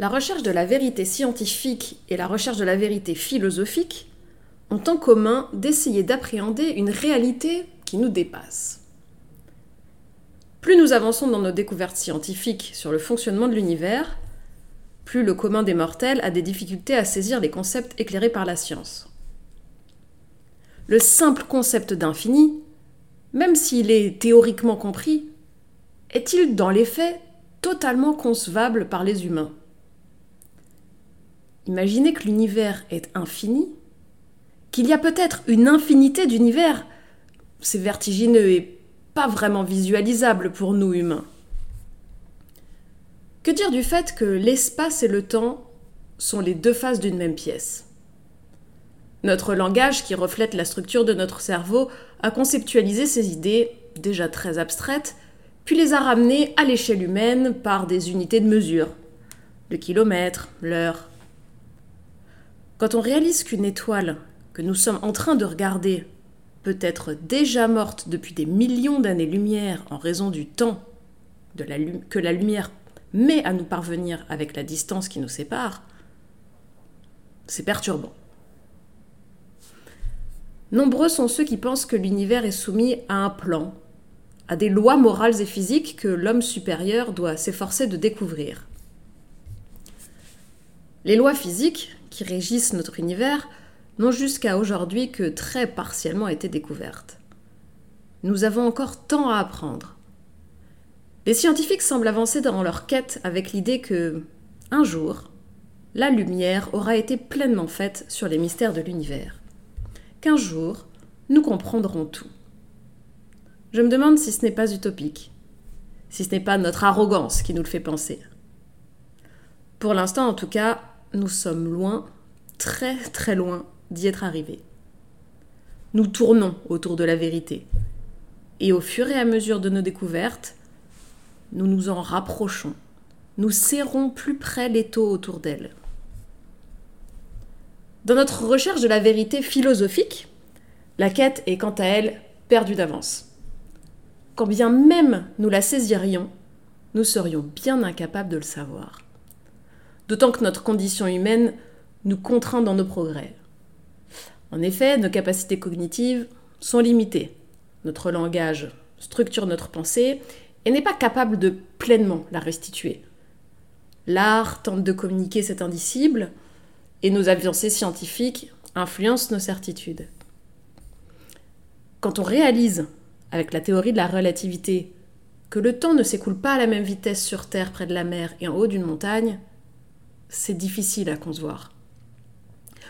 La recherche de la vérité scientifique et la recherche de la vérité philosophique ont en commun d'essayer d'appréhender une réalité qui nous dépasse. Plus nous avançons dans nos découvertes scientifiques sur le fonctionnement de l'univers, plus le commun des mortels a des difficultés à saisir les concepts éclairés par la science. Le simple concept d'infini, même s'il est théoriquement compris, est-il dans les faits totalement concevable par les humains? Imaginez que l'univers est infini, qu'il y a peut-être une infinité d'univers. C'est vertigineux et pas vraiment visualisable pour nous humains. Que dire du fait que l'espace et le temps sont les deux faces d'une même pièce? Notre langage, qui reflète la structure de notre cerveau, a conceptualisé ces idées, déjà très abstraites, puis les a ramenées à l'échelle humaine par des unités de mesure, le kilomètre, l'heure. Quand on réalise qu'une étoile que nous sommes en train de regarder peut être déjà morte depuis des millions d'années-lumière en raison du temps que la lumière met à nous parvenir avec la distance qui nous sépare, c'est perturbant. Nombreux sont ceux qui pensent que l'univers est soumis à un plan, à des lois morales et physiques que l'homme supérieur doit s'efforcer de découvrir. Les lois physiques qui régissent notre univers n'ont jusqu'à aujourd'hui que très partiellement été découvertes. Nous avons encore tant à apprendre. Les scientifiques semblent avancer dans leur quête avec l'idée que, un jour, la lumière aura été pleinement faite sur les mystères de l'univers. Qu'un jour, nous comprendrons tout. Je me demande si ce n'est pas utopique, si ce n'est pas notre arrogance qui nous le fait penser. Pour l'instant, en tout cas, nous sommes loin, très très loin d'y être arrivé. Nous tournons autour de la vérité. Et au fur et à mesure de nos découvertes, nous nous en rapprochons. Nous serrons plus près l'étau autour d'elle. Dans notre recherche de la vérité philosophique, la quête est quant à elle perdue d'avance. Quand bien même nous la saisirions, nous serions bien incapables de le savoir. D'autant que notre condition humaine nous contraint dans nos progrès. En effet, nos capacités cognitives sont limitées. Notre langage structure notre pensée et n'est pas capable de pleinement la restituer. L'art tente de communiquer cet indicible et nos avancées scientifiques influencent nos certitudes. Quand on réalise, avec la théorie de la relativité, que le temps ne s'écoule pas à la même vitesse sur Terre près de la mer et en haut d'une montagne, c'est difficile à concevoir.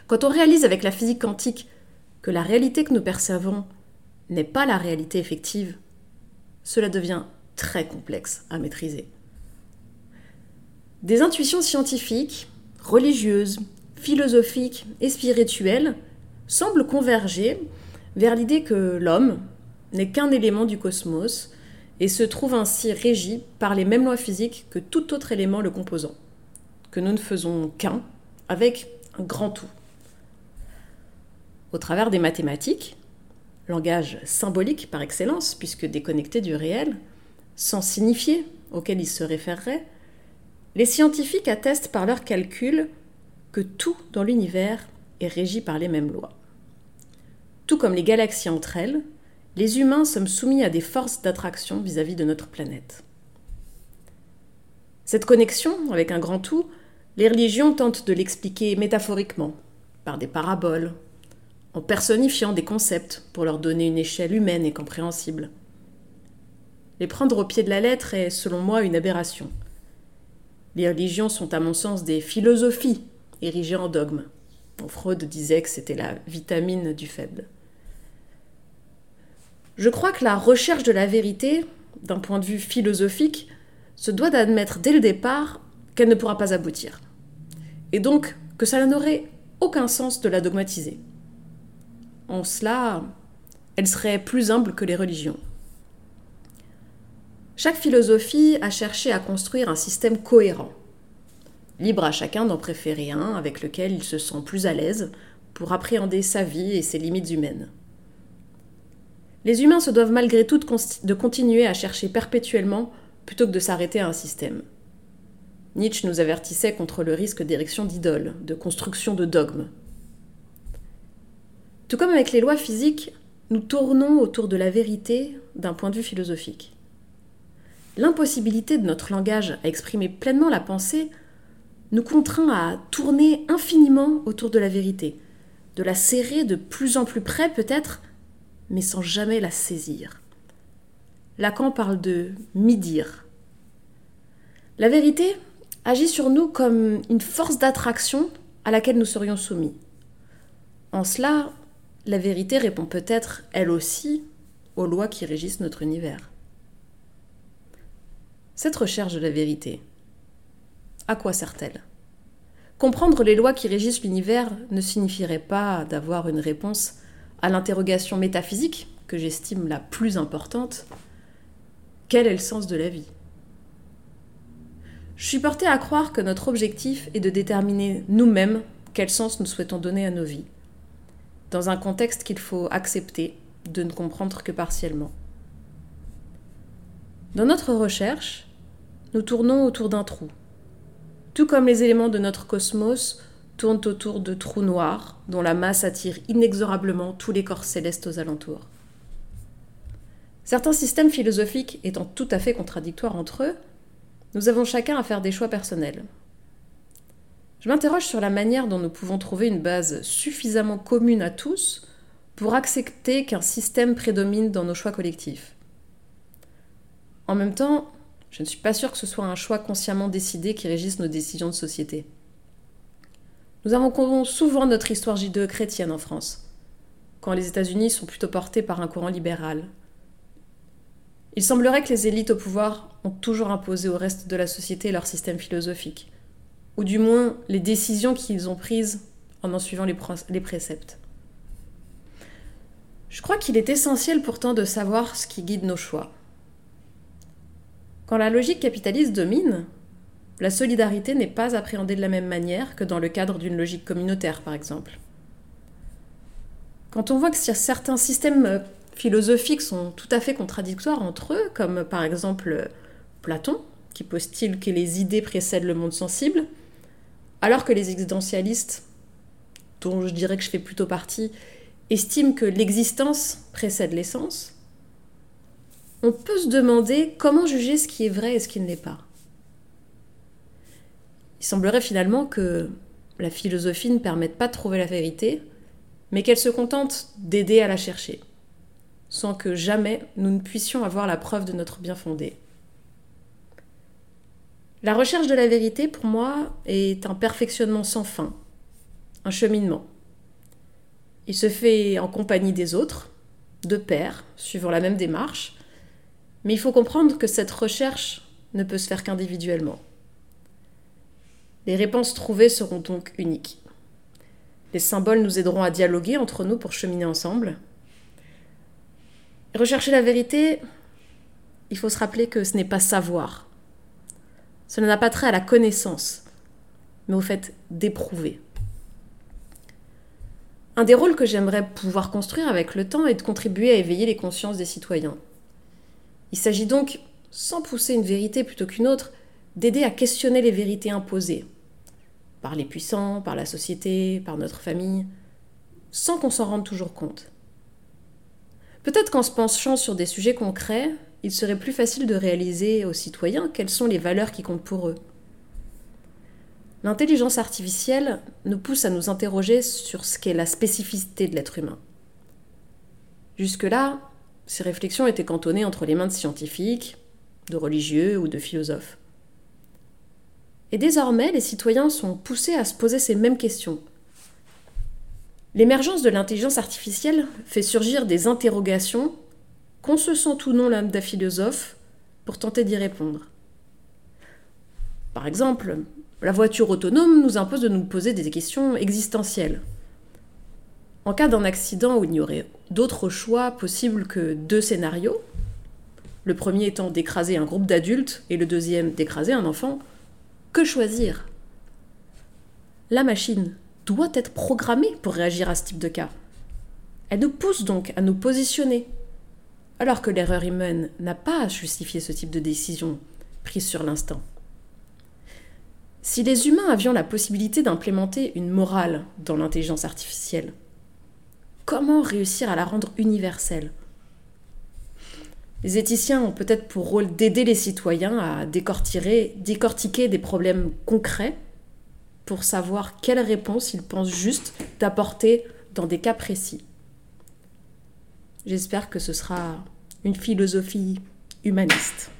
Quand on réalise avec la physique quantique que la réalité que nous percevons n'est pas la réalité effective, cela devient très complexe à maîtriser. Des intuitions scientifiques, religieuses, philosophiques et spirituelles semblent converger vers l'idée que l'homme n'est qu'un élément du cosmos et se trouve ainsi régi par les mêmes lois physiques que tout autre élément le composant, que nous ne faisons qu'un avec un grand tout au travers des mathématiques, langage symbolique par excellence, puisque déconnecté du réel, sans signifier auquel il se référerait, les scientifiques attestent par leurs calculs que tout dans l'univers est régi par les mêmes lois. Tout comme les galaxies entre elles, les humains sommes soumis à des forces d'attraction vis-à-vis de notre planète. Cette connexion avec un grand tout, les religions tentent de l'expliquer métaphoriquement, par des paraboles, en personnifiant des concepts pour leur donner une échelle humaine et compréhensible. Les prendre au pied de la lettre est, selon moi, une aberration. Les religions sont, à mon sens, des philosophies érigées en dogmes. Freud disait que c'était la vitamine du faible. Je crois que la recherche de la vérité, d'un point de vue philosophique, se doit d'admettre dès le départ qu'elle ne pourra pas aboutir. Et donc que ça n'aurait aucun sens de la dogmatiser. En cela, elle serait plus humble que les religions. Chaque philosophie a cherché à construire un système cohérent. Libre à chacun d'en préférer un avec lequel il se sent plus à l'aise pour appréhender sa vie et ses limites humaines. Les humains se doivent malgré tout de continuer à chercher perpétuellement plutôt que de s'arrêter à un système. Nietzsche nous avertissait contre le risque d'érection d'idoles, de construction de dogmes. Tout comme avec les lois physiques, nous tournons autour de la vérité d'un point de vue philosophique. L'impossibilité de notre langage à exprimer pleinement la pensée nous contraint à tourner infiniment autour de la vérité, de la serrer de plus en plus près peut-être, mais sans jamais la saisir. Lacan parle de mi-dire. La vérité agit sur nous comme une force d'attraction à laquelle nous serions soumis. En cela, la vérité répond peut-être, elle aussi, aux lois qui régissent notre univers. Cette recherche de la vérité, à quoi sert-elle? Comprendre les lois qui régissent l'univers ne signifierait pas d'avoir une réponse à l'interrogation métaphysique, que j'estime la plus importante, quel est le sens de la vie? Je suis portée à croire que notre objectif est de déterminer nous-mêmes quel sens nous souhaitons donner à nos vies dans un contexte qu'il faut accepter de ne comprendre que partiellement. Dans notre recherche, nous tournons autour d'un trou. Tout comme les éléments de notre cosmos tournent autour de trous noirs dont la masse attire inexorablement tous les corps célestes aux alentours. Certains systèmes philosophiques étant tout à fait contradictoires entre eux, nous avons chacun à faire des choix personnels. Je m'interroge sur la manière dont nous pouvons trouver une base suffisamment commune à tous pour accepter qu'un système prédomine dans nos choix collectifs. En même temps, je ne suis pas sûre que ce soit un choix consciemment décidé qui régisse nos décisions de société. Nous avons souvent notre histoire judéo-chrétienne en France, quand les États-Unis sont plutôt portés par un courant libéral. Il semblerait que les élites au pouvoir ont toujours imposé au reste de la société leur système philosophique, ou du moins les décisions qu'ils ont prises en en suivant les, préceptes. Je crois qu'il est essentiel pourtant de savoir ce qui guide nos choix. Quand la logique capitaliste domine, la solidarité n'est pas appréhendée de la même manière que dans le cadre d'une logique communautaire, par exemple. Quand on voit que certains systèmes euh, philosophiques sont tout à fait contradictoires entre eux, comme par exemple Platon, qui postule que les idées précèdent le monde sensible, alors que les existentialistes, dont je dirais que je fais plutôt partie, estiment que l'existence précède l'essence, on peut se demander comment juger ce qui est vrai et ce qui ne l'est pas. Il semblerait finalement que la philosophie ne permette pas de trouver la vérité, mais qu'elle se contente d'aider à la chercher, sans que jamais nous ne puissions avoir la preuve de notre bien fondé. La recherche de la vérité, pour moi, est un perfectionnement sans fin, un cheminement. Il se fait en compagnie des autres, de pairs, suivant la même démarche, mais il faut comprendre que cette recherche ne peut se faire qu'individuellement. Les réponses trouvées seront donc uniques. Les symboles nous aideront à dialoguer entre nous pour cheminer ensemble. Rechercher la vérité, il faut se rappeler que ce n'est pas savoir, cela n'a pas trait à la connaissance, mais au fait d'éprouver. Un des rôles que j'aimerais pouvoir construire avec le temps est de contribuer à éveiller les consciences des citoyens. Il s'agit donc, sans pousser une vérité plutôt qu'une autre, d'aider à questionner les vérités imposées, par les puissants, par la société, par notre famille, sans qu'on s'en rende toujours compte. Peut-être qu'en se penchant sur des sujets concrets, il serait plus facile de réaliser aux citoyens quelles sont les valeurs qui comptent pour eux. L'intelligence artificielle nous pousse à nous interroger sur ce qu'est la spécificité de l'être humain. Jusque-là, ces réflexions étaient cantonnées entre les mains de scientifiques, de religieux ou de philosophes. Et désormais, les citoyens sont poussés à se poser ces mêmes questions. L'émergence de l'intelligence artificielle fait surgir des interrogations qu'on se sent ou non l'âme d'un philosophe pour tenter d'y répondre. Par exemple, la voiture autonome nous impose de nous poser des questions existentielles. En cas d'un accident où il n'y aurait d'autre choix possible que deux scénarios, le premier étant d'écraser un groupe d'adultes et le deuxième d'écraser un enfant, que choisir? La machine doit être programmée pour réagir à ce type de cas. Elle nous pousse donc à nous positionner alors que l'erreur humaine n'a pas à justifier ce type de décision prise sur l'instant. Si les humains avions la possibilité d'implémenter une morale dans l'intelligence artificielle, comment réussir à la rendre universelle? Les éthiciens ont peut-être pour rôle d'aider les citoyens à décortiquer, décortiquer des problèmes concrets pour savoir quelle réponse ils pensent juste d'apporter dans des cas précis. J'espère que ce sera une philosophie humaniste.